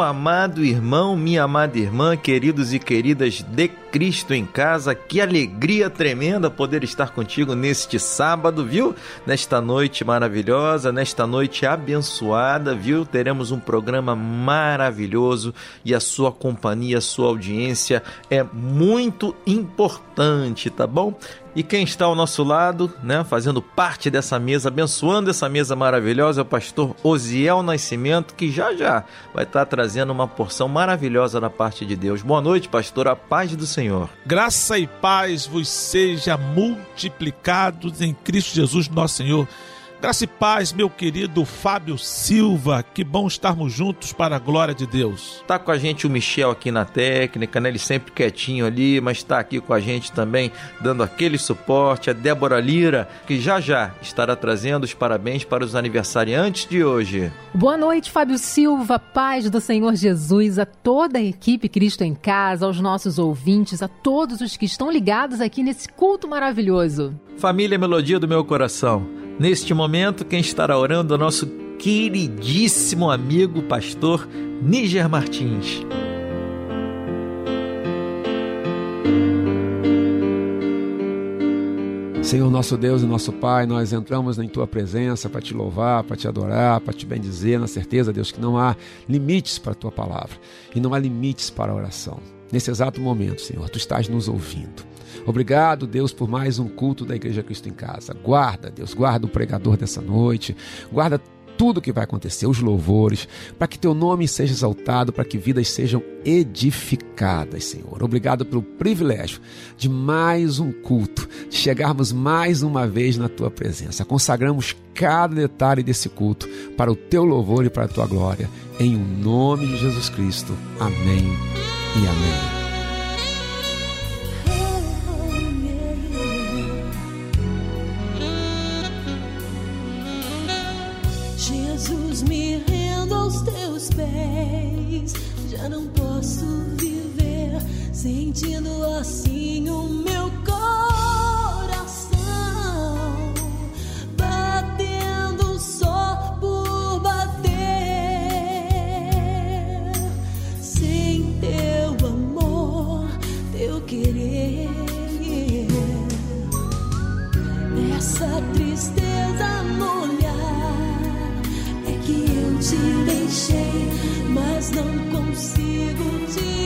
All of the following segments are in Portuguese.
Amado irmão, minha amada irmã, queridos e queridas de Cristo em casa, que alegria tremenda poder estar contigo neste sábado, viu? Nesta noite maravilhosa, nesta noite abençoada, viu? Teremos um programa maravilhoso e a sua companhia, a sua audiência é muito importante, tá bom? E quem está ao nosso lado, né, fazendo parte dessa mesa, abençoando essa mesa maravilhosa, é o pastor Osiel Nascimento, que já já vai estar trazendo uma porção maravilhosa da parte de Deus. Boa noite, pastor, a paz do Senhor. Graça e paz vos seja multiplicados em Cristo Jesus, nosso Senhor. Graça e paz, meu querido Fábio Silva. Que bom estarmos juntos para a glória de Deus. Tá com a gente o Michel aqui na técnica, né? Ele sempre quietinho ali, mas está aqui com a gente também, dando aquele suporte. A Débora Lira, que já já estará trazendo os parabéns para os aniversariantes de hoje. Boa noite, Fábio Silva. Paz do Senhor Jesus a toda a equipe Cristo em Casa, aos nossos ouvintes, a todos os que estão ligados aqui nesse culto maravilhoso. Família Melodia do meu coração. Neste momento, quem estará orando é o nosso queridíssimo amigo pastor Níger Martins. Senhor nosso Deus e nosso Pai, nós entramos em Tua presença para te louvar, para te adorar, para te bendizer, na certeza, Deus, que não há limites para a Tua palavra e não há limites para a oração. Nesse exato momento, Senhor, Tu estás nos ouvindo. Obrigado, Deus, por mais um culto da Igreja Cristo em Casa. Guarda, Deus, guarda o pregador dessa noite, guarda tudo que vai acontecer, os louvores, para que teu nome seja exaltado, para que vidas sejam edificadas, Senhor. Obrigado pelo privilégio de mais um culto, de chegarmos mais uma vez na tua presença. Consagramos cada detalhe desse culto para o teu louvor e para a tua glória. Em o nome de Jesus Cristo. Amém e amém. Assim o meu coração batendo só por bater. Sem teu amor, teu querer, essa tristeza no olhar é que eu te deixei mas não consigo te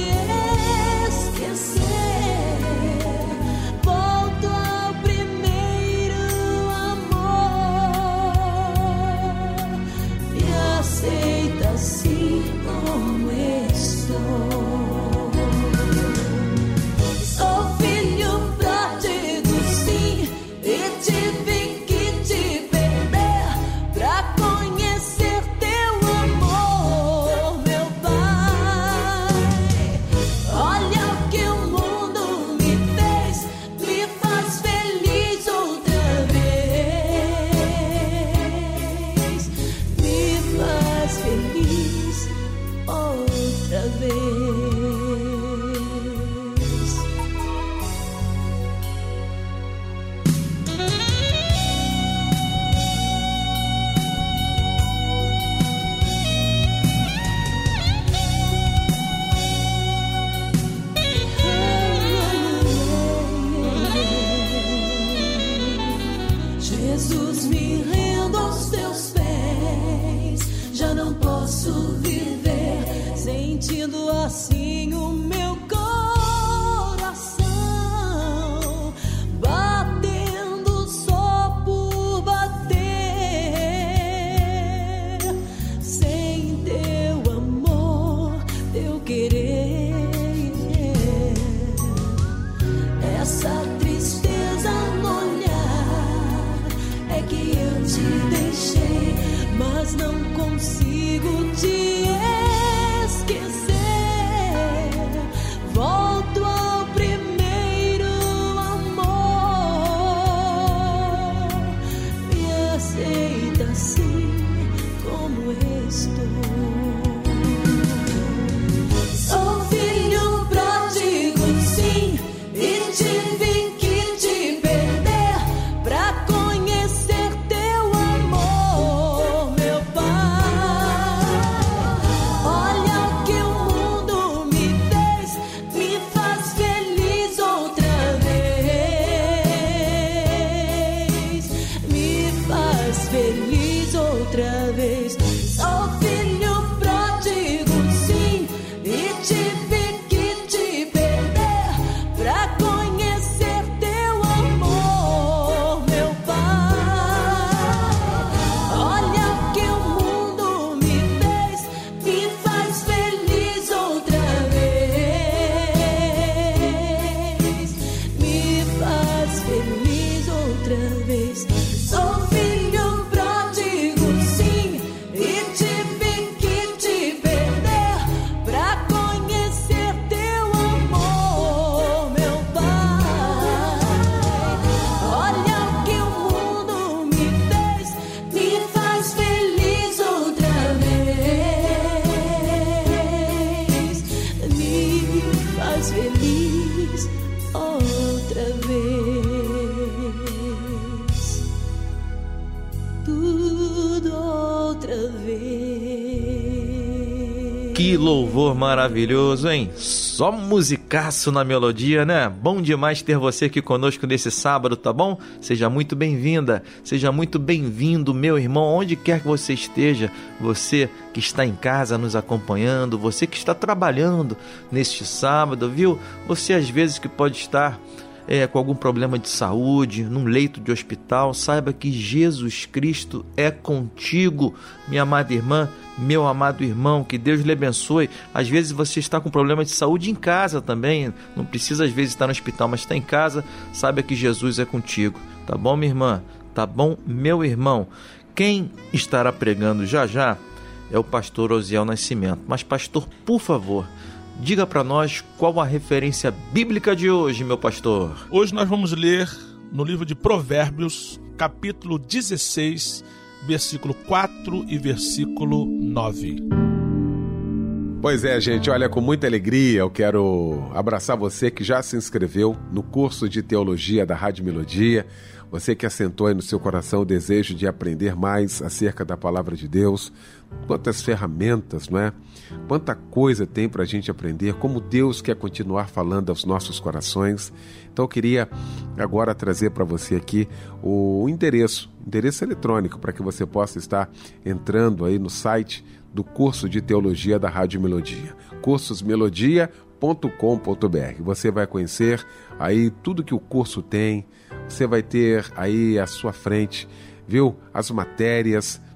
outra vez. Que louvor maravilhoso, hein? Só musicaço na melodia, né? Bom demais ter você aqui conosco nesse sábado, tá bom? Seja muito bem-vinda, seja muito bem-vindo, meu irmão, onde quer que você esteja, você que está em casa nos acompanhando, você que está trabalhando neste sábado, viu? Você às vezes que pode estar é, com algum problema de saúde, num leito de hospital, saiba que Jesus Cristo é contigo, minha amada irmã, meu amado irmão, que Deus lhe abençoe. Às vezes você está com problema de saúde em casa também, não precisa às vezes estar no hospital, mas está em casa, saiba que Jesus é contigo, tá bom, minha irmã? Tá bom, meu irmão? Quem estará pregando já já é o pastor Osiel Nascimento. Mas, pastor, por favor, diga para nós qual a referência bíblica de hoje, meu pastor. Hoje nós vamos ler no livro de Provérbios, capítulo 16, versículo 4 e versículo 9. Pois é, gente, olha, com muita alegria eu quero abraçar você que já se inscreveu no curso de teologia da Rádio Melodia, você que assentou aí no seu coração o desejo de aprender mais acerca da palavra de Deus, quantas ferramentas, não é? Quanta coisa tem para a gente aprender, como Deus quer continuar falando aos nossos corações. Então eu queria agora trazer para você aqui o endereço, endereço eletrônico, para que você possa estar entrando aí no site do curso de teologia da Rádio Melodia, cursosmelodia.com.br. Você vai conhecer aí tudo que o curso tem, você vai ter aí à sua frente, viu? As matérias,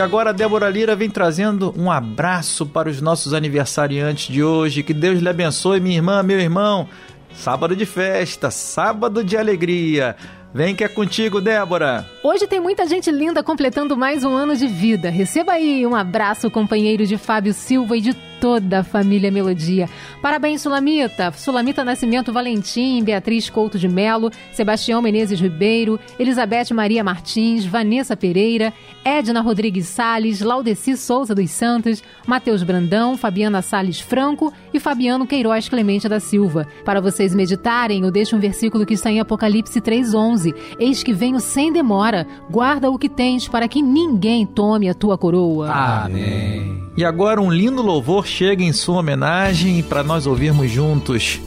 E agora a Débora Lira vem trazendo um abraço para os nossos aniversariantes de hoje. Que Deus lhe abençoe, minha irmã, meu irmão. Sábado de festa, sábado de alegria. Vem que é contigo, Débora. Hoje tem muita gente linda completando mais um ano de vida. Receba aí um abraço, companheiro de Fábio Silva e de toda a família Melodia. Parabéns, Sulamita. Sulamita Nascimento Valentim, Beatriz Couto de Melo, Sebastião Menezes Ribeiro, Elizabeth Maria Martins, Vanessa Pereira, Edna Rodrigues Sales, Laudeci Souza dos Santos, Matheus Brandão, Fabiana Sales Franco e Fabiano Queiroz Clemente da Silva. Para vocês meditarem, eu deixo um versículo que está em Apocalipse 3:11. Eis que venho sem demora. Guarda o que tens para que ninguém tome a tua coroa. Amém. E agora um lindo louvor chega em sua homenagem para nós ouvirmos juntos.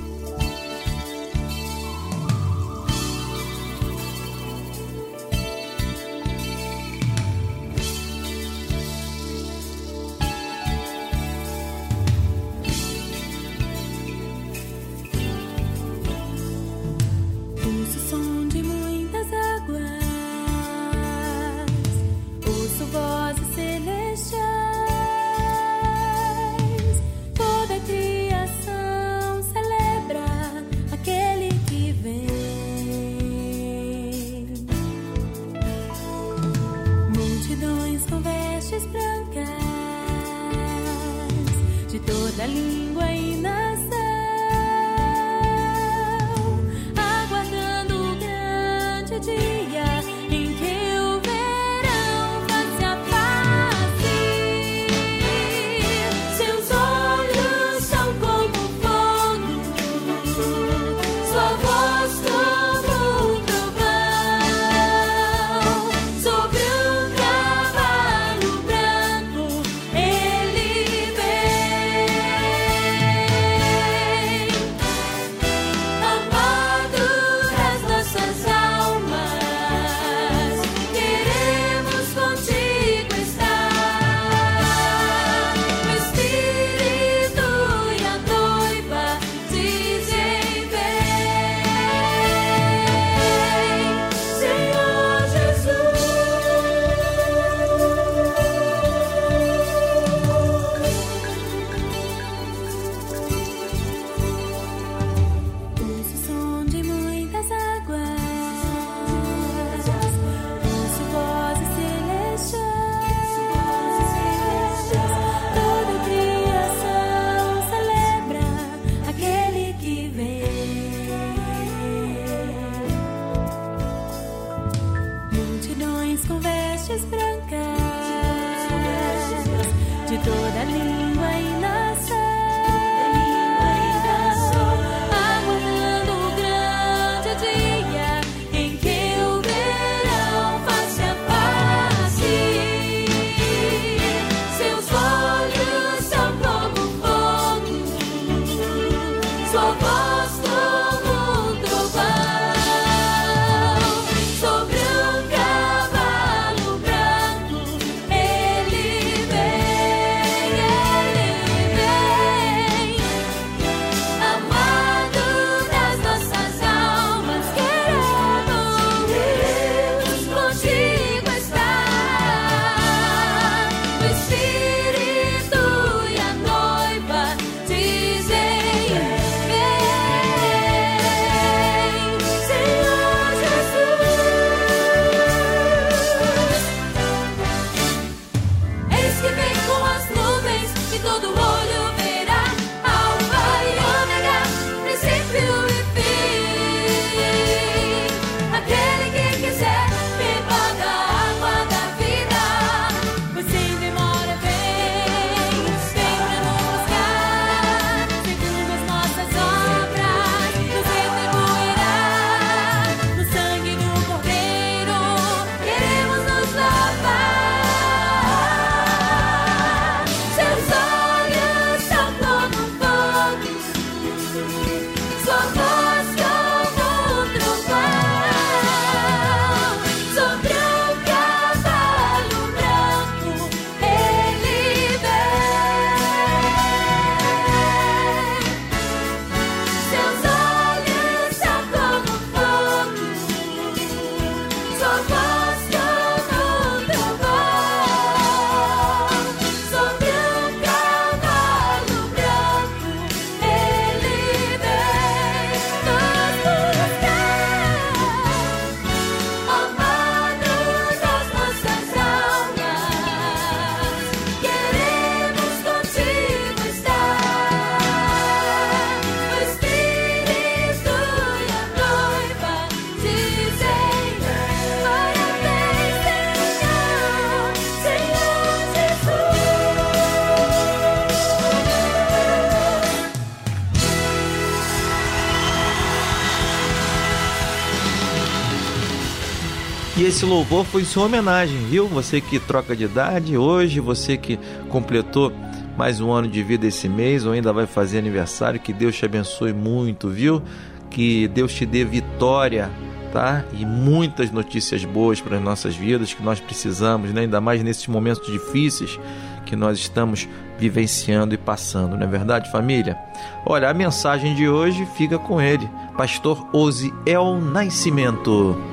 Esse louvor foi sua homenagem, viu? Você que troca de idade hoje, você que completou mais um ano de vida esse mês ou ainda vai fazer aniversário, que Deus te abençoe muito, viu? Que Deus te dê vitória, tá? E muitas notícias boas para as nossas vidas que nós precisamos, né? Ainda mais nesses momentos difíceis que nós estamos vivenciando e passando, não é verdade, família? Olha, a mensagem de hoje fica com ele, pastor Osiel Nascimento.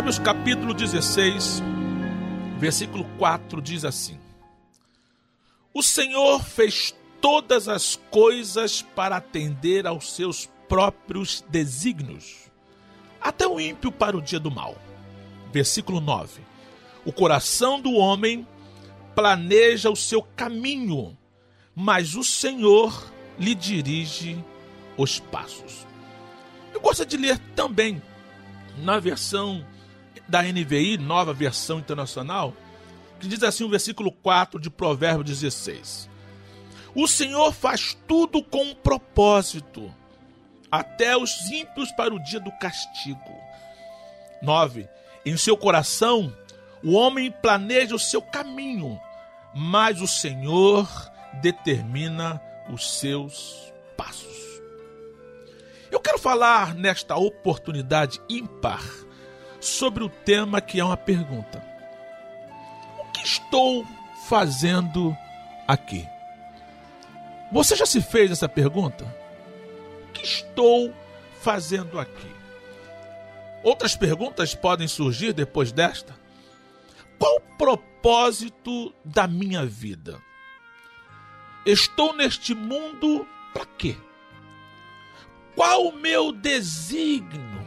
Provérbios capítulo 16, versículo 4 diz assim: O Senhor fez todas as coisas para atender aos seus próprios desígnios, até o ímpio para o dia do mal. versículo 9. O coração do homem planeja o seu caminho, mas o Senhor lhe dirige os passos. Eu gosto de ler também na versão da NVI, nova versão internacional, que diz assim o versículo 4 de Provérbio 16. O Senhor faz tudo com um propósito, até os ímpios para o dia do castigo. 9. Em seu coração, o homem planeja o seu caminho, mas o Senhor determina os seus passos. Eu quero falar nesta oportunidade ímpar sobre o tema que é uma pergunta: O que estou fazendo aqui? Você já se fez essa pergunta? O que estou fazendo aqui? Outras perguntas podem surgir depois desta. Qual o propósito da minha vida? Estou neste mundo para quê? Qual o meu desígnio?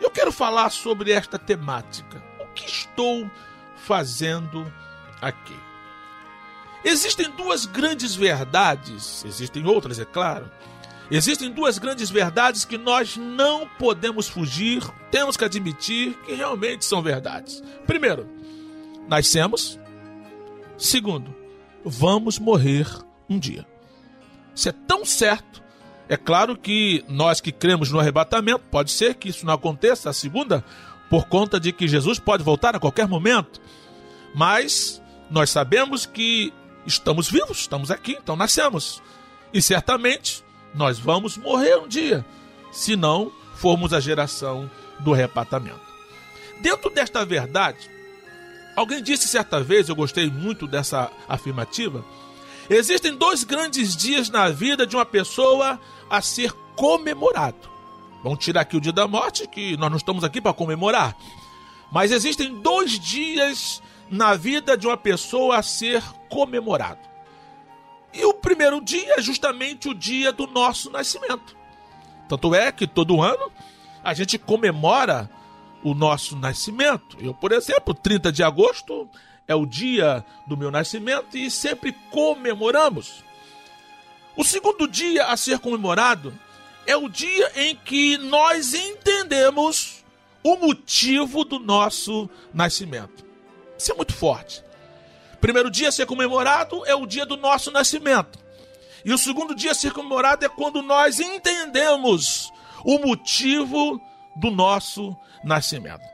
Eu quero falar sobre esta temática. O que estou fazendo aqui? Existem duas grandes verdades, existem outras, é claro. Existem duas grandes verdades que nós não podemos fugir, temos que admitir que realmente são verdades. Primeiro, nascemos. Segundo, vamos morrer um dia. Isso é tão certo. É claro que nós que cremos no arrebatamento, pode ser que isso não aconteça, a segunda, por conta de que Jesus pode voltar a qualquer momento. Mas nós sabemos que estamos vivos, estamos aqui, então nascemos. E certamente nós vamos morrer um dia, se não formos a geração do arrebatamento. Dentro desta verdade, alguém disse certa vez, eu gostei muito dessa afirmativa, existem dois grandes dias na vida de uma pessoa a ser comemorado. Vamos tirar aqui o dia da morte, que nós não estamos aqui para comemorar. Mas existem dois dias na vida de uma pessoa a ser comemorado. E o primeiro dia é justamente o dia do nosso nascimento. Tanto é que todo ano a gente comemora o nosso nascimento. Eu, por exemplo, 30 de agosto é o dia do meu nascimento e sempre comemoramos. O segundo dia a ser comemorado é o dia em que nós entendemos o motivo do nosso nascimento. Isso é muito forte. Primeiro dia a ser comemorado é o dia do nosso nascimento. E o segundo dia a ser comemorado é quando nós entendemos o motivo do nosso nascimento.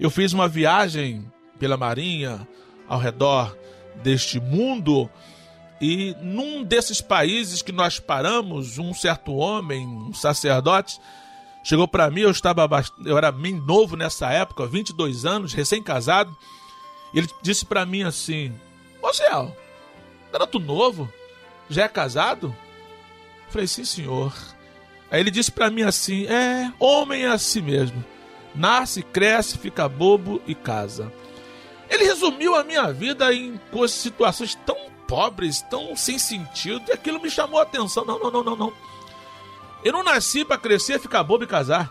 Eu fiz uma viagem pela Marinha ao redor deste mundo e num desses países que nós paramos, um certo homem, um sacerdote, chegou para mim, eu estava eu era bem novo nessa época, 22 anos, recém-casado. Ele disse para mim assim: Ô Zé, garoto novo, já é casado? Eu falei: Sim, senhor. Aí ele disse para mim assim: É, homem é assim mesmo. Nasce, cresce, fica bobo e casa. Ele resumiu a minha vida em situações tão pobres, tão sem sentido, e aquilo me chamou a atenção. Não, não, não, não, não. Eu não nasci para crescer, ficar bobo e casar.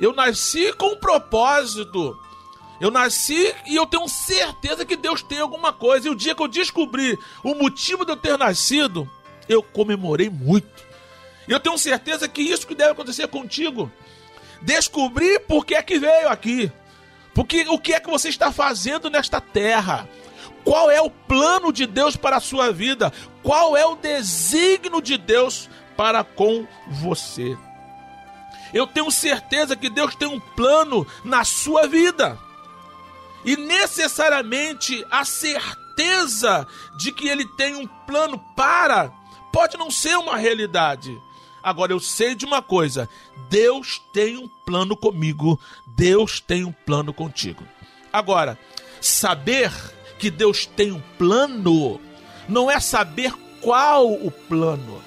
Eu nasci com um propósito. Eu nasci e eu tenho certeza que Deus tem alguma coisa. E o dia que eu descobri o motivo de eu ter nascido, eu comemorei muito. Eu tenho certeza que isso que deve acontecer contigo. Descobrir por que é que veio aqui. Porque o que é que você está fazendo nesta terra? Qual é o plano de Deus para a sua vida? Qual é o desígnio de Deus para com você? Eu tenho certeza que Deus tem um plano na sua vida. E necessariamente a certeza de que Ele tem um plano para pode não ser uma realidade. Agora eu sei de uma coisa: Deus tem um plano comigo, Deus tem um plano contigo. Agora, saber que Deus tem um plano não é saber qual o plano.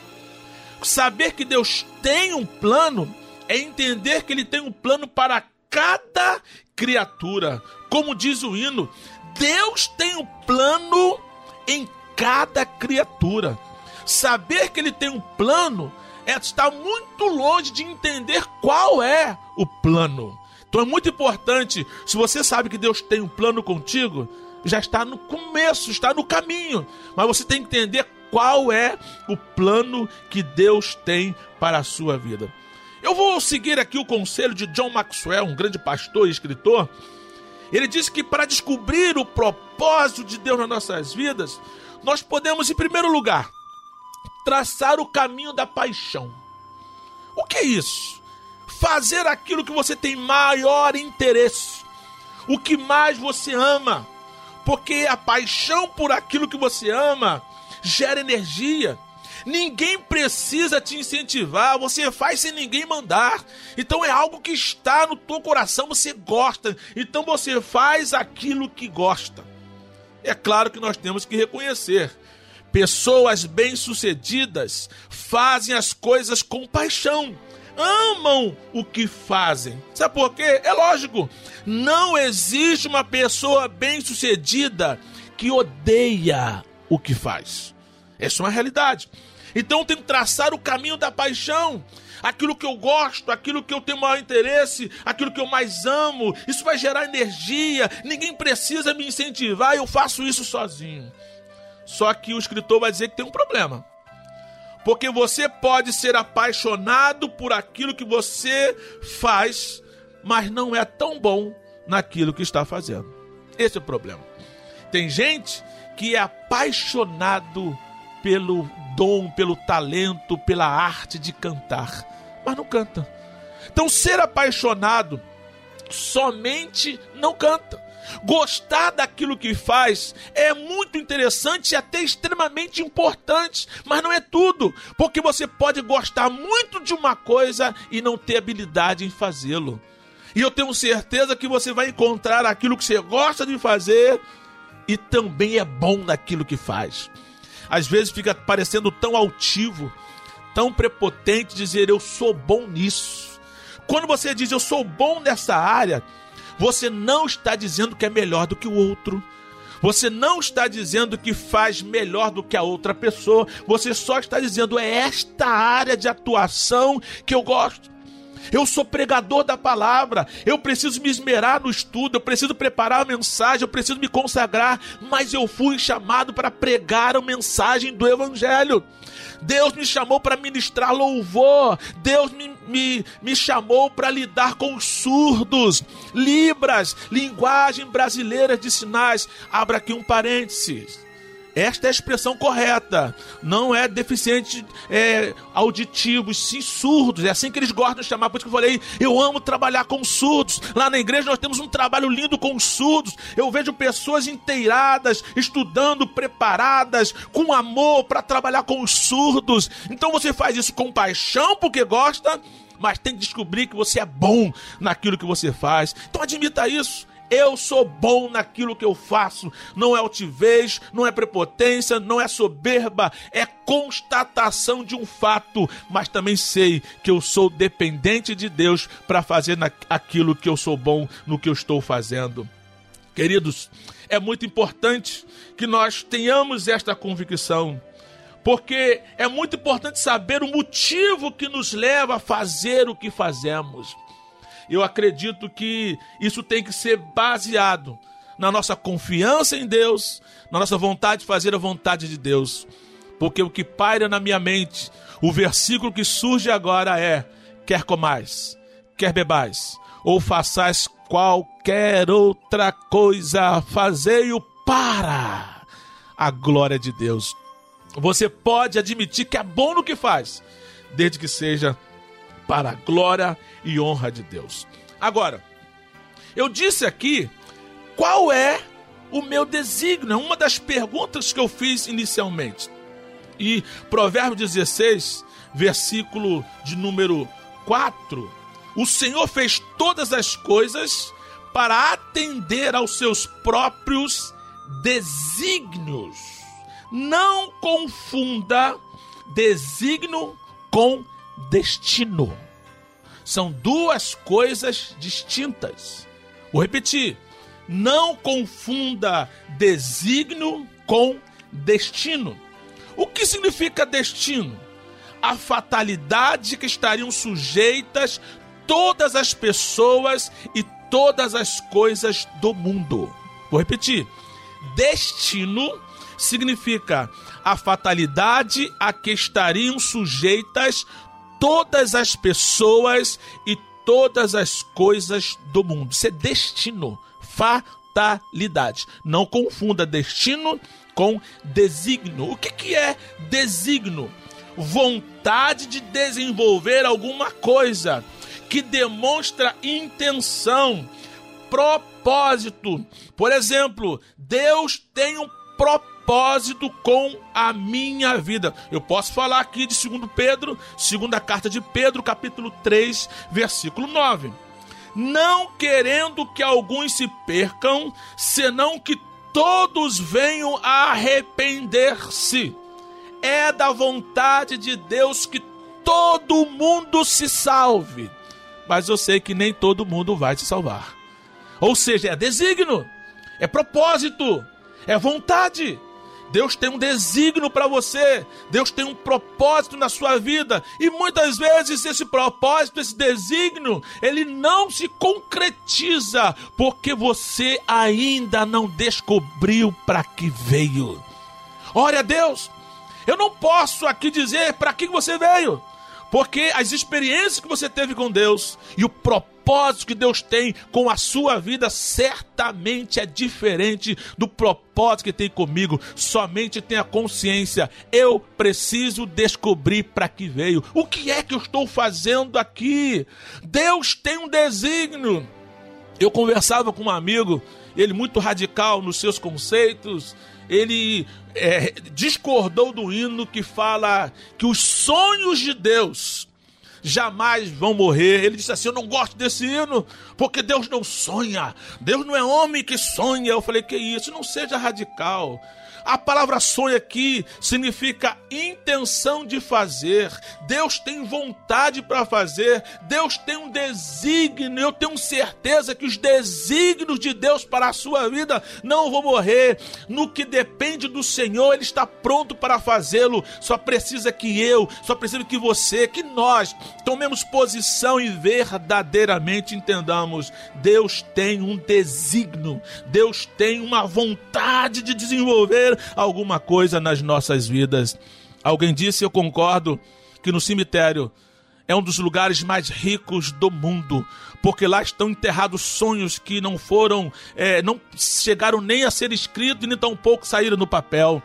Saber que Deus tem um plano é entender que Ele tem um plano para cada criatura. Como diz o hino, Deus tem um plano em cada criatura. Saber que Ele tem um plano é estar muito longe de entender qual é o plano. Então é muito importante, se você sabe que Deus tem um plano contigo, já está no começo, está no caminho, mas você tem que entender qual é o plano que Deus tem para a sua vida. Eu vou seguir aqui o conselho de John Maxwell, um grande pastor e escritor. Ele disse que para descobrir o propósito de Deus nas nossas vidas, nós podemos, em primeiro lugar, traçar o caminho da paixão. O que é isso? Fazer aquilo que você tem maior interesse, o que mais você ama, porque a paixão por aquilo que você ama gera energia. Ninguém precisa te incentivar, você faz sem ninguém mandar. Então é algo que está no teu coração, você gosta. Então você faz aquilo que gosta. É claro que nós temos que reconhecer. Pessoas bem-sucedidas fazem as coisas com paixão. Amam o que fazem. Sabe por quê? É lógico. Não existe uma pessoa bem-sucedida que odeia o que faz. Essa é uma realidade. Então tem que traçar o caminho da paixão. Aquilo que eu gosto, aquilo que eu tenho maior interesse, aquilo que eu mais amo. Isso vai gerar energia. Ninguém precisa me incentivar, eu faço isso sozinho. Só que o escritor vai dizer que tem um problema. Porque você pode ser apaixonado por aquilo que você faz, mas não é tão bom naquilo que está fazendo. Esse é o problema. Tem gente que é apaixonado pelo dom, pelo talento, pela arte de cantar, mas não canta. Então, ser apaixonado somente não canta. Gostar daquilo que faz é muito interessante e até extremamente importante, mas não é tudo, porque você pode gostar muito de uma coisa e não ter habilidade em fazê-lo. E eu tenho certeza que você vai encontrar aquilo que você gosta de fazer e também é bom naquilo que faz. Às vezes fica parecendo tão altivo, tão prepotente dizer eu sou bom nisso. Quando você diz eu sou bom nessa área, você não está dizendo que é melhor do que o outro. Você não está dizendo que faz melhor do que a outra pessoa. Você só está dizendo é esta área de atuação que eu gosto. Eu sou pregador da palavra, eu preciso me esmerar no estudo, eu preciso preparar a mensagem, eu preciso me consagrar, mas eu fui chamado para pregar a mensagem do Evangelho. Deus me chamou para ministrar louvor, Deus me, me, me chamou para lidar com os surdos, Libras, linguagem brasileira de sinais. Abra aqui um parênteses. Esta é a expressão correta. Não é deficiente é, sim surdos. É assim que eles gostam de chamar. Por isso que eu falei, eu amo trabalhar com surdos. Lá na igreja nós temos um trabalho lindo com os surdos. Eu vejo pessoas inteiradas, estudando, preparadas, com amor para trabalhar com os surdos. Então você faz isso com paixão porque gosta, mas tem que descobrir que você é bom naquilo que você faz. Então admita isso. Eu sou bom naquilo que eu faço. Não é altivez, não é prepotência, não é soberba, é constatação de um fato. Mas também sei que eu sou dependente de Deus para fazer aquilo que eu sou bom no que eu estou fazendo. Queridos, é muito importante que nós tenhamos esta convicção. Porque é muito importante saber o motivo que nos leva a fazer o que fazemos. Eu acredito que isso tem que ser baseado na nossa confiança em Deus, na nossa vontade de fazer a vontade de Deus. Porque o que paira na minha mente, o versículo que surge agora é: quer comais, quer bebais, ou façais qualquer outra coisa, fazei-o para a glória de Deus. Você pode admitir que é bom no que faz, desde que seja para a glória e honra de Deus. Agora, eu disse aqui qual é o meu desígnio, é uma das perguntas que eu fiz inicialmente. E Provérbios 16, versículo de número 4, o Senhor fez todas as coisas para atender aos seus próprios desígnios. Não confunda desígnio com destino. São duas coisas distintas. Vou repetir. Não confunda desígnio com destino. O que significa destino? A fatalidade que estariam sujeitas todas as pessoas e todas as coisas do mundo. Vou repetir. Destino significa a fatalidade a que estariam sujeitas todas as pessoas e todas as coisas do mundo. Isso é destino, fatalidade. Não confunda destino com desígnio. O que, que é desígnio? Vontade de desenvolver alguma coisa que demonstra intenção, propósito. Por exemplo, Deus tem um propósito com a minha vida. Eu posso falar aqui de 2 Pedro, segunda carta de Pedro, capítulo 3, versículo 9. Não querendo que alguns se percam, senão que todos venham a arrepender-se. É da vontade de Deus que todo mundo se salve. Mas eu sei que nem todo mundo vai se salvar. Ou seja, é desígnio, é propósito, é vontade. Deus tem um desígnio para você, Deus tem um propósito na sua vida, e muitas vezes esse propósito, esse desígnio, ele não se concretiza porque você ainda não descobriu para que veio. Ore a Deus, eu não posso aqui dizer para que você veio, porque as experiências que você teve com Deus e o propósito que Deus tem com a sua vida certamente é diferente do propósito que tem comigo. Somente tenha consciência. Eu preciso descobrir para que veio. O que é que eu estou fazendo aqui? Deus tem um desígnio. Eu conversava com um amigo, ele muito radical nos seus conceitos, ele é, discordou do hino que fala que os sonhos de Deus jamais vão morrer. Ele disse assim: Eu não gosto desse hino, porque Deus não sonha. Deus não é homem que sonha. Eu falei: Que isso? Não seja radical. A palavra sonho aqui significa intenção de fazer. Deus tem vontade para fazer. Deus tem um desígnio. Eu tenho certeza que os desígnios de Deus para a sua vida não vão morrer. No que depende do Senhor, Ele está pronto para fazê-lo. Só precisa que eu, só precisa que você, que nós tomemos posição e verdadeiramente entendamos: Deus tem um desígnio. Deus tem uma vontade de desenvolver alguma coisa nas nossas vidas. Alguém disse, eu concordo, que no cemitério é um dos lugares mais ricos do mundo, porque lá estão enterrados sonhos que não foram, é, não chegaram nem a ser escritos e nem tampouco saíram no papel.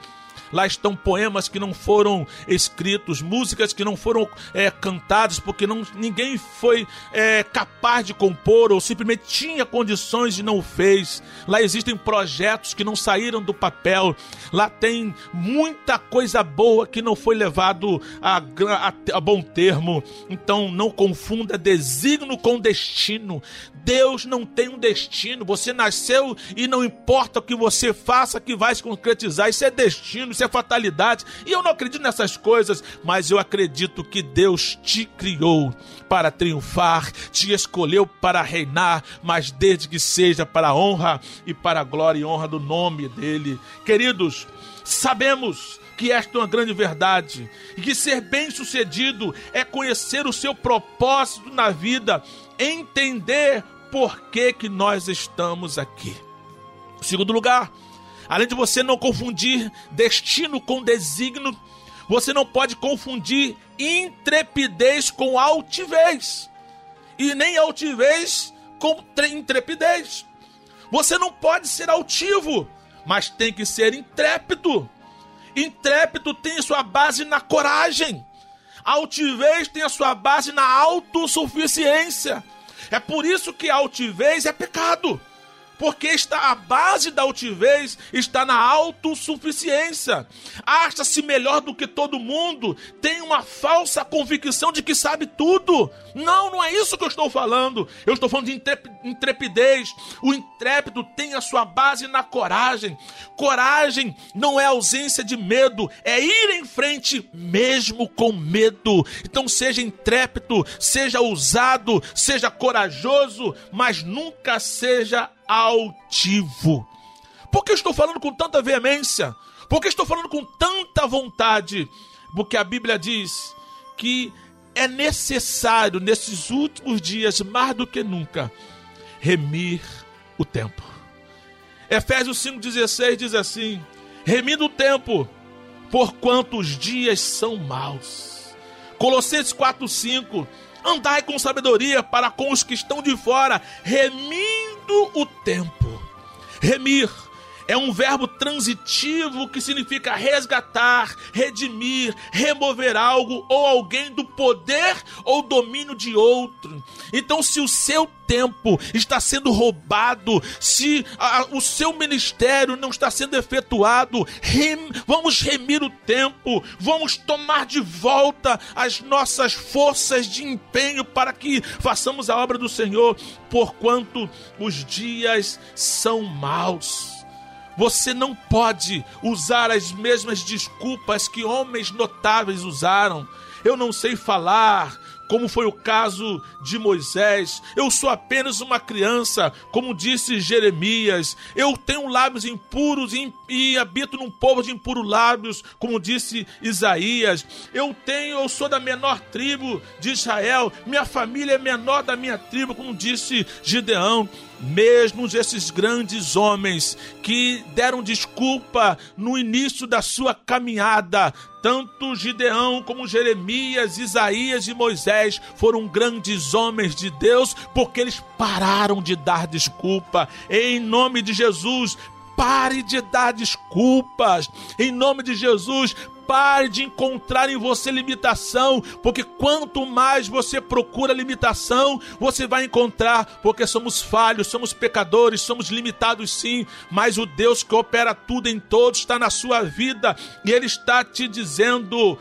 Lá estão poemas que não foram escritos, músicas que não foram é, cantadas, porque não, ninguém foi é, capaz de compor ou simplesmente tinha condições e não fez. Lá existem projetos que não saíram do papel. Lá tem muita coisa boa que não foi levado a, a, a bom termo. Então não confunda desígnio com destino. Deus não tem um destino. Você nasceu e não importa o que você faça que vai se concretizar. Isso é destino, isso é fatalidade. E eu não acredito nessas coisas, mas eu acredito que Deus te criou para triunfar, te escolheu para reinar, mas desde que seja para a honra e para a glória e honra do nome dele. Queridos, sabemos que esta é uma grande verdade e que ser bem-sucedido é conhecer o seu propósito na vida, entender por que, que nós estamos aqui. Segundo lugar, além de você não confundir destino com desígnio, você não pode confundir intrepidez com altivez, e nem altivez com tre- intrepidez. Você não pode ser altivo, mas tem que ser intrépido. Intrépido tem sua base na coragem. Altivez tem a sua base na autossuficiência. É por isso que altivez é pecado. Porque está a base da altivez está na autossuficiência. Acha-se melhor do que todo mundo, tem uma falsa convicção de que sabe tudo. Não, não é isso que eu estou falando. Eu estou falando de intrep- intrepidez. O intrépido tem a sua base na coragem. Coragem não é ausência de medo, é ir em frente mesmo com medo. Então seja intrépido, seja ousado, seja corajoso, mas nunca seja altivo. Por que eu estou falando com tanta veemência? Por que estou falando com tanta vontade? Porque a Bíblia diz que é necessário, nesses últimos dias, mais do que nunca, remir o tempo. Efésios 5,16 diz assim: remindo o tempo, porquanto os dias são maus. Colossenses 4,5: andai com sabedoria para com os que estão de fora, remindo o tempo. Remir é um verbo transitivo que significa resgatar, redimir, remover algo ou alguém do poder ou domínio de outro. Então, se o seu tempo está sendo roubado, se a- o seu ministério não está sendo efetuado, rem- vamos remir o tempo, vamos tomar de volta as nossas forças de empenho para que façamos a obra do Senhor, porquanto os dias são maus. Você não pode usar as mesmas desculpas que homens notáveis usaram. Eu não sei falar, como foi o caso de Moisés. Eu sou apenas uma criança, como disse Jeremias. Eu tenho lábios impuros e, e habito num povo de impuros lábios, como disse Isaías. Eu tenho, eu sou da menor tribo de Israel. Minha família é menor da minha tribo, como disse Gideão. Mesmo esses grandes homens que deram desculpa no início da sua caminhada, tanto Gideão como Jeremias, Isaías e Moisés foram grandes homens de Deus porque eles pararam de dar desculpa. Em nome de Jesus, pare de dar desculpas. Em nome de Jesus, Pare de encontrar em você limitação, porque quanto mais você procura limitação, você vai encontrar, porque somos falhos, somos pecadores, somos limitados sim, mas o Deus que opera tudo em todos está na sua vida e Ele está te dizendo: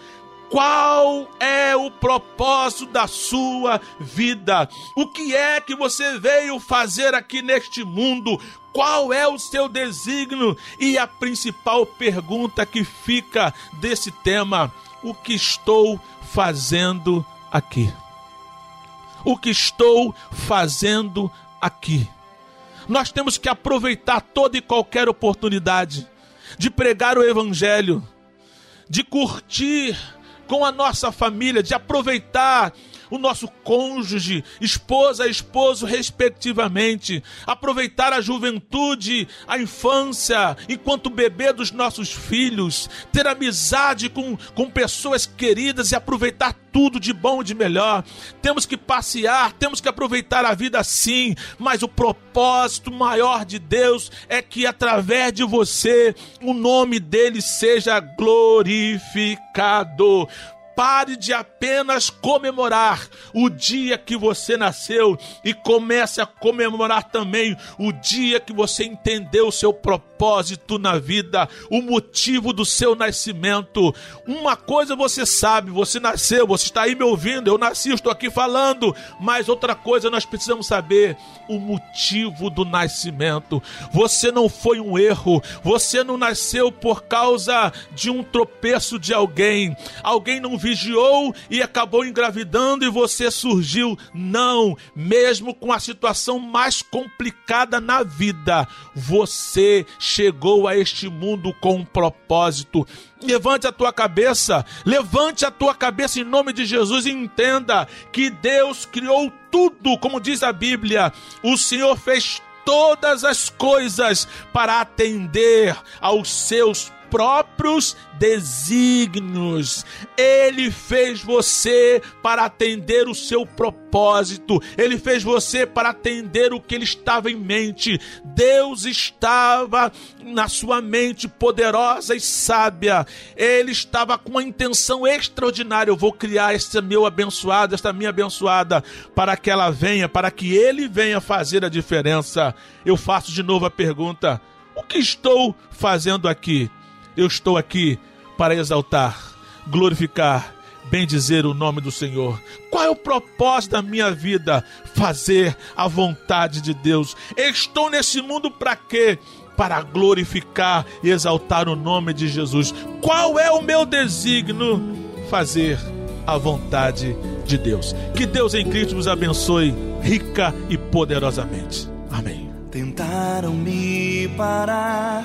qual é o propósito da sua vida? O que é que você veio fazer aqui neste mundo? Qual é o seu desígnio? E a principal pergunta que fica desse tema: o que estou fazendo aqui? O que estou fazendo aqui? Nós temos que aproveitar toda e qualquer oportunidade de pregar o Evangelho, de curtir com a nossa família, de aproveitar o nosso cônjuge, esposa, esposo, respectivamente, aproveitar a juventude, a infância, enquanto bebê dos nossos filhos, ter amizade com, com pessoas queridas e aproveitar tudo de bom e de melhor. Temos que passear, temos que aproveitar a vida sim, mas o propósito maior de Deus é que através de você o nome dele seja glorificado. Pare de apenas comemorar o dia que você nasceu e comece a comemorar também o dia que você entendeu o seu propósito na vida, o motivo do seu nascimento. Uma coisa você sabe, você nasceu, você está aí me ouvindo, eu nasci, estou aqui falando, mas outra coisa nós precisamos saber o motivo do nascimento. Você não foi um erro, você não nasceu por causa de um tropeço de alguém. Alguém não vigiou e acabou engravidando e você surgiu. Não, mesmo com a situação mais complicada na vida, você a este mundo com um propósito. Levante a tua cabeça, levante a tua cabeça em nome de Jesus e entenda que Deus criou tudo, como diz a Bíblia. O Senhor fez todas as coisas para atender aos seus próprios desígnios. Ele fez você para atender o seu propósito. Ele fez você para atender o que ele estava em mente. Deus estava na sua mente poderosa e sábia. Ele estava com uma intenção extraordinária. Eu vou criar este meu abençoado, esta minha abençoada, para que ela venha, para que ele venha fazer a diferença. Eu faço de novo a pergunta: o que estou fazendo aqui? Eu estou aqui para exaltar, glorificar, bendizer o nome do Senhor. Qual é o propósito da minha vida? Fazer a vontade de Deus. Estou nesse mundo para quê? Para glorificar e exaltar o nome de Jesus. Qual é o meu desígnio? Fazer a vontade de Deus. Que Deus em Cristo nos abençoe rica e poderosamente. Amém. Tentaram me parar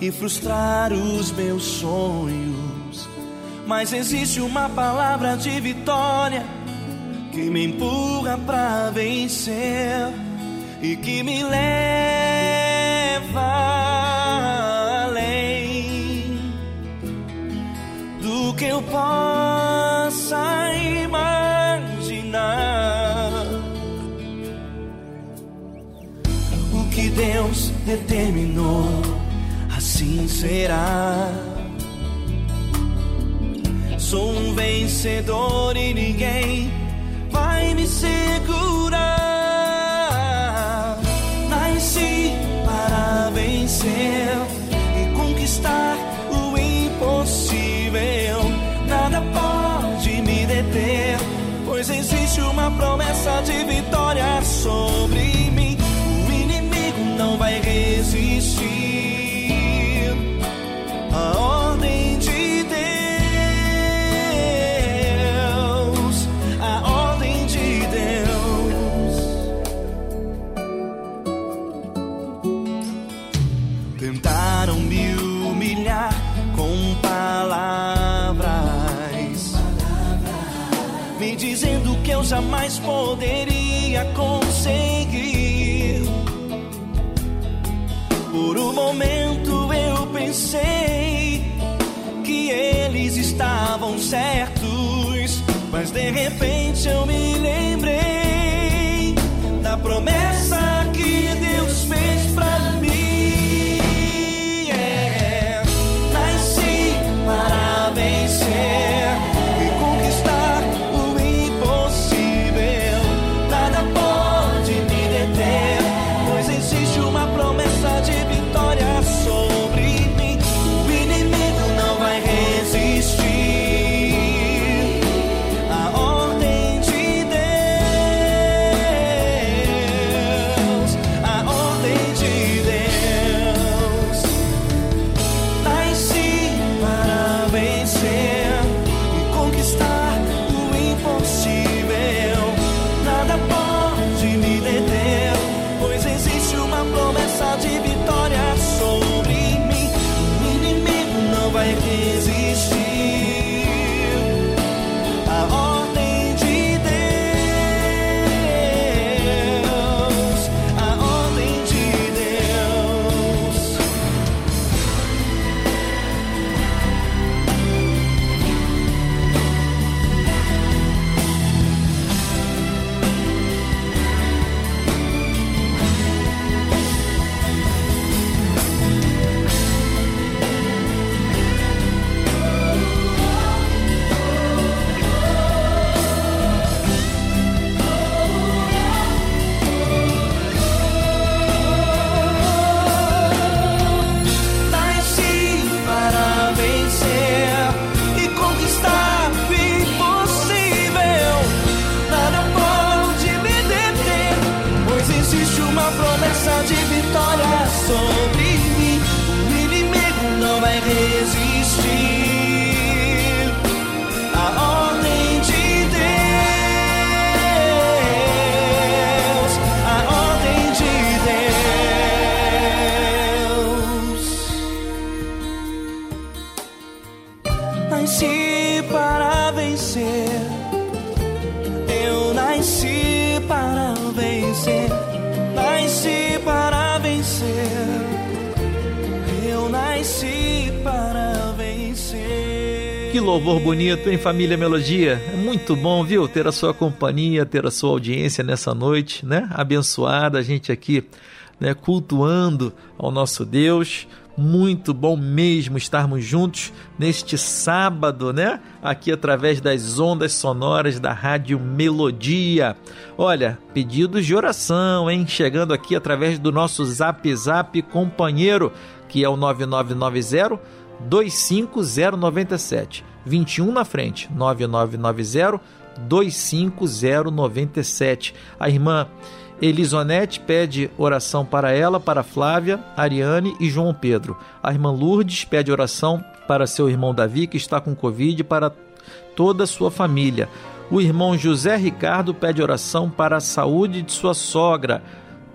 e frustrar os meus sonhos, Mas existe uma palavra de vitória que me empurra pra vencer e que me leva além do que eu possa imaginar. O que Deus determinou, será. Sou um vencedor e ninguém vai me segurar. Nasci para vencer e conquistar o impossível. Nada pode me deter, pois existe uma promessa de vitória sobre jamais poderia conseguir. Por um momento eu pensei que eles estavam certos, mas de repente eu me louvor bonito, hein, família Melodia? É muito bom, viu? Ter a sua companhia, ter a sua audiência nessa noite, né? Abençoada, a gente aqui, né, cultuando ao nosso Deus. Muito bom mesmo estarmos juntos neste sábado, né? Aqui através das ondas sonoras da Rádio Melodia. Olha, pedidos de oração, hein? Chegando aqui através do nosso Zap Zap companheiro, que é o 9990 25097. 21 na frente, 9990 25097. A irmã Elisonete pede oração para ela, para Flávia, Ariane e João Pedro. A irmã Lourdes pede oração para seu irmão Davi, que está com Covid, e para toda a sua família. O irmão José Ricardo pede oração para a saúde de sua sogra,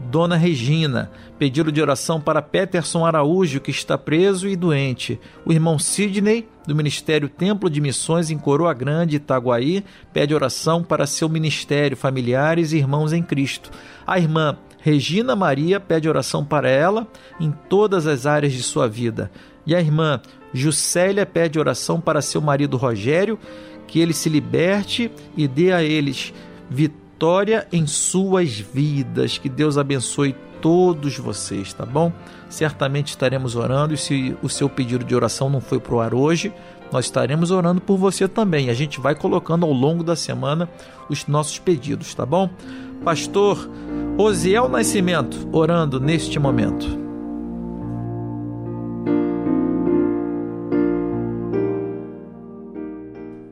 Dona Regina. Pedido de oração para Peterson Araújo, que está preso e doente. O irmão Sidney, do Ministério Templo de Missões em Coroa Grande, Itaguaí, pede oração para seu ministério, familiares e irmãos em Cristo. A irmã Regina Maria pede oração para ela em todas as áreas de sua vida. E a irmã Juscelia pede oração para seu marido Rogério, que ele se liberte e dê a eles vitória em suas vidas. Que Deus abençoe todos vocês, tá bom? Certamente estaremos orando e se o seu pedido de oração não foi pro ar hoje, nós estaremos orando por você também. A gente vai colocando ao longo da semana os nossos pedidos, tá bom? Pastor Osiel Nascimento, orando neste momento.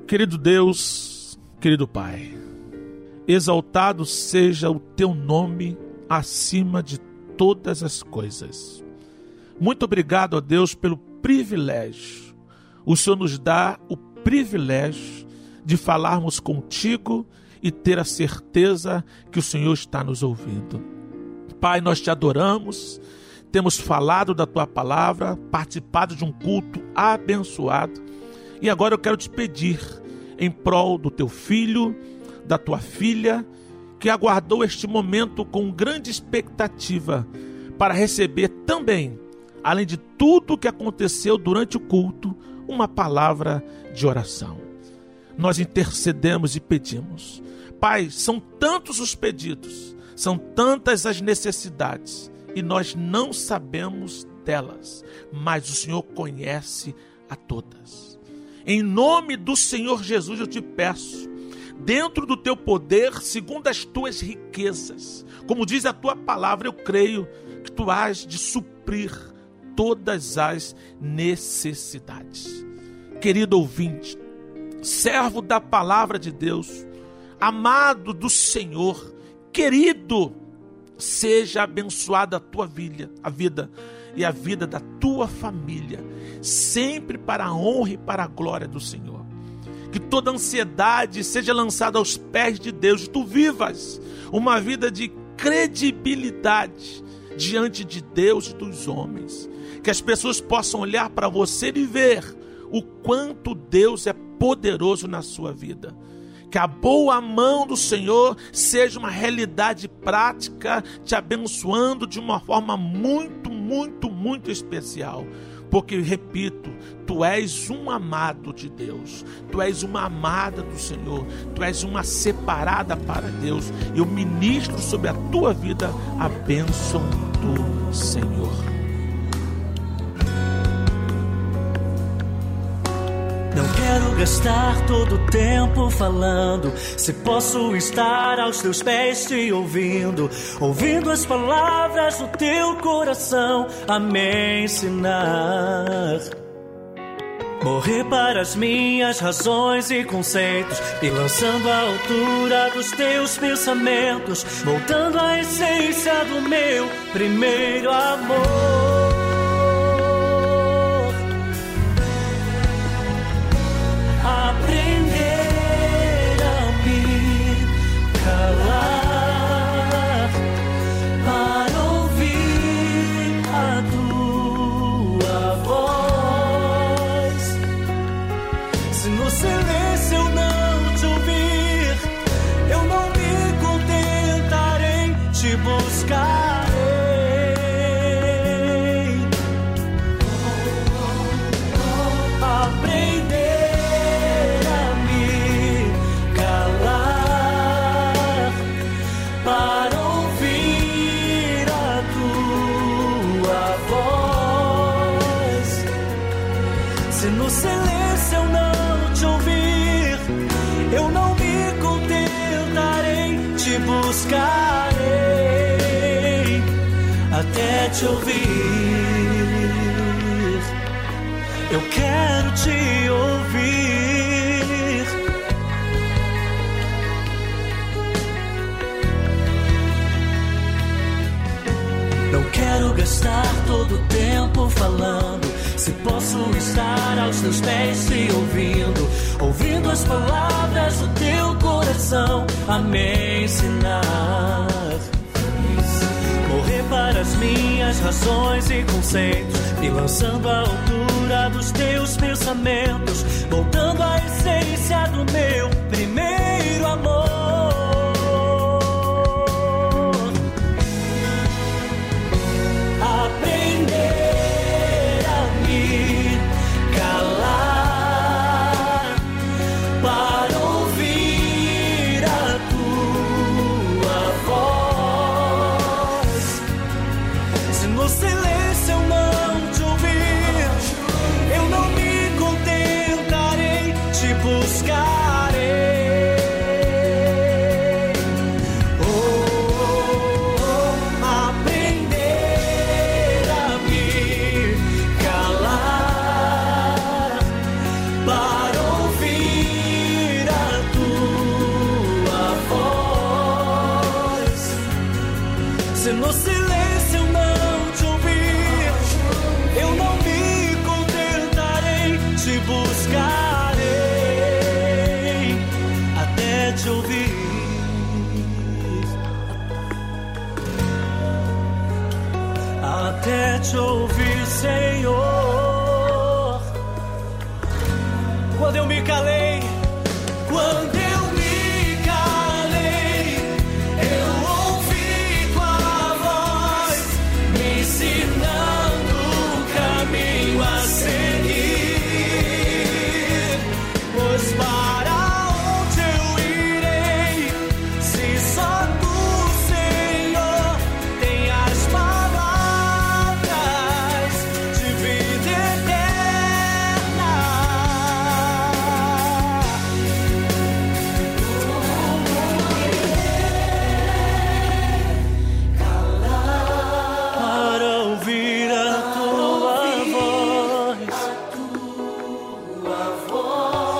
Querido Deus, querido Pai, exaltado seja o teu nome acima de todas as coisas. Muito obrigado a Deus pelo privilégio. O Senhor nos dá o privilégio de falarmos contigo e ter a certeza que o Senhor está nos ouvindo. Pai, nós te adoramos, temos falado da tua palavra, participado de um culto abençoado. E agora eu quero te pedir, em prol do teu filho, da tua filha, que aguardou este momento com grande expectativa para receber também, além de tudo que aconteceu durante o culto, uma palavra de oração. Nós intercedemos e pedimos. Pai, são tantos os pedidos, são tantas as necessidades e nós não sabemos delas, mas o Senhor conhece a todas. Em nome do Senhor Jesus eu te peço, dentro do teu poder, segundo as tuas riquezas, como diz a tua palavra, eu creio que tu has de suprir todas as necessidades. Querido ouvinte, servo da palavra de Deus, amado do Senhor, querido, seja abençoada a tua vida, a vida e a vida da tua família, sempre para a honra e para a glória do Senhor. Que toda ansiedade seja lançada aos pés de Deus, tu vivas uma vida de credibilidade diante de Deus e dos homens. Que as pessoas possam olhar para você e ver o quanto Deus é poderoso na sua vida. Que a boa mão do Senhor seja uma realidade prática, te abençoando de uma forma muito, muito, muito especial. Porque, repito, tu és um amado de Deus, tu és uma amada do Senhor, tu és uma separada para Deus. Eu ministro sobre a tua vida a bênção do Senhor. Não quero gastar todo o tempo falando. Se posso estar aos teus pés te ouvindo, ouvindo as palavras do teu coração a me ensinar. Morrer para as minhas razões e conceitos, e lançando à altura dos teus pensamentos, voltando à essência do meu primeiro amor.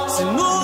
Voz. Se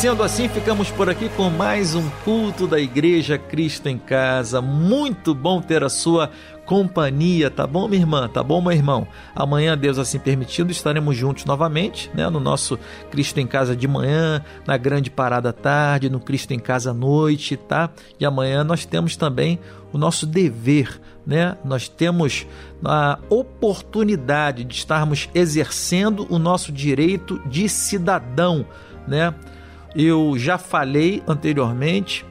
sendo assim, ficamos por aqui com mais um culto da Igreja Cristo em Casa. Muito bom ter a sua companhia, tá bom, minha irmã? Tá bom, meu irmão? Amanhã, Deus assim permitindo, estaremos juntos novamente, né? No nosso Cristo em Casa de manhã, na grande parada à tarde, no Cristo em Casa à noite, tá? E amanhã nós temos também o nosso dever, né? Nós temos a oportunidade de estarmos exercendo o nosso direito de cidadão, né? Eu já falei anteriormente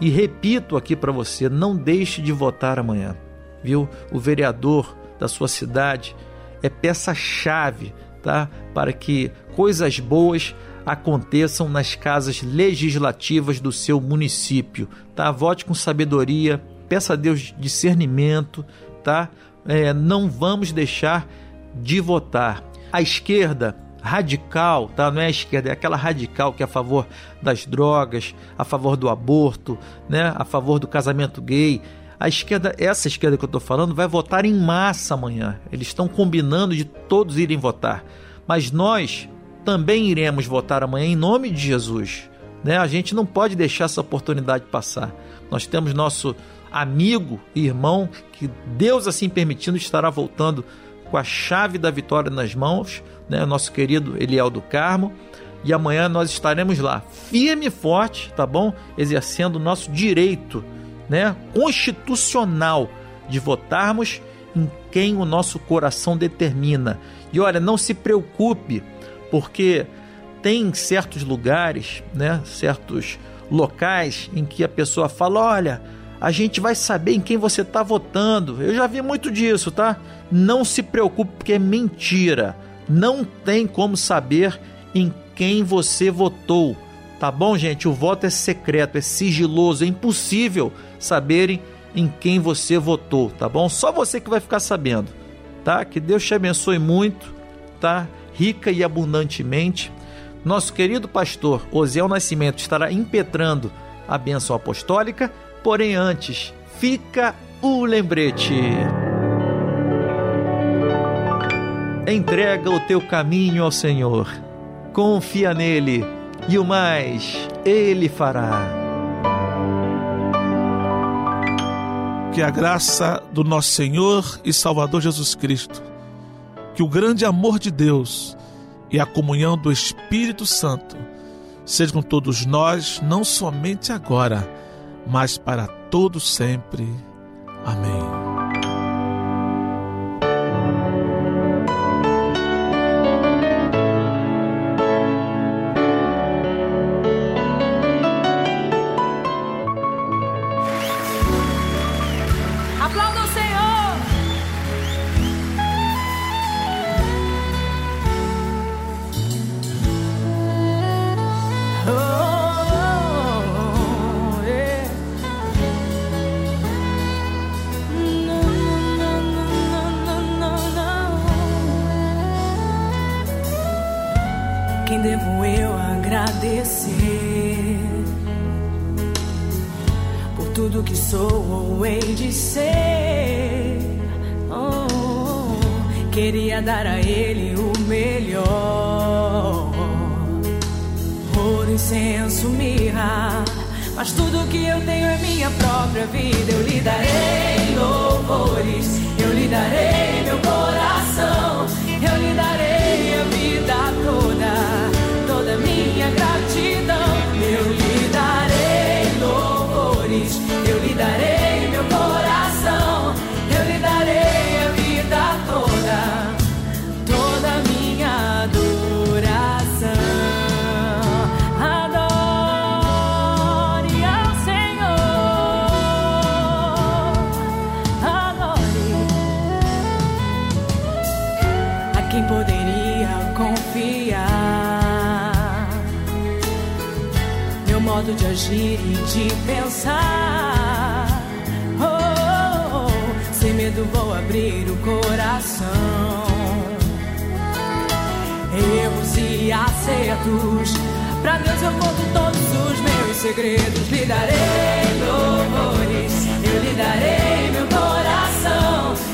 e repito aqui para você: não deixe de votar amanhã, viu? O vereador da sua cidade é peça-chave, tá? Para que coisas boas aconteçam nas casas legislativas do seu município, tá? Vote com sabedoria, peça a Deus discernimento, tá? É, não vamos deixar de votar. A esquerda radical, tá? Não é a esquerda, é aquela radical que é a favor das drogas, a favor do aborto, né? A favor do casamento gay. A esquerda, essa esquerda que eu estou falando, vai votar em massa amanhã. Eles estão combinando de todos irem votar. Mas nós também iremos votar amanhã em nome de Jesus. Né? A gente não pode deixar essa oportunidade passar. Nós temos nosso amigo e irmão que Deus assim permitindo estará voltando com a chave da vitória nas mãos, né? Nosso querido Eliel do Carmo. E amanhã nós estaremos lá, firme e forte, tá bom? Exercendo o nosso direito, né, constitucional de votarmos em quem o nosso coração determina. E olha, não se preocupe, porque tem certos lugares, né, certos locais em que a pessoa fala: olha, a gente vai saber em quem você está votando. Eu já vi muito disso, tá? Não se preocupe, porque é mentira. Não tem como saber em quem você votou. Tá bom, gente? O voto é secreto, é sigiloso, é impossível saberem em quem você votou, tá bom? Só você que vai ficar sabendo, tá? Que Deus te abençoe muito, tá? Rica e abundantemente. Nosso querido pastor Osiel Nascimento estará impetrando a bênção apostólica, Porém, antes, fica o lembrete. Entrega o teu caminho ao Senhor, confia nele e o mais ele fará. Que a graça do nosso Senhor e Salvador Jesus Cristo, que o grande amor de Deus e a comunhão do Espírito Santo sejam com todos nós, não somente agora mas para todo sempre. Amém. medo, vou abrir o coração. Erros e acertos, pra Deus eu conto todos os meus segredos. Lhe darei louvores, eu lhe darei meu coração.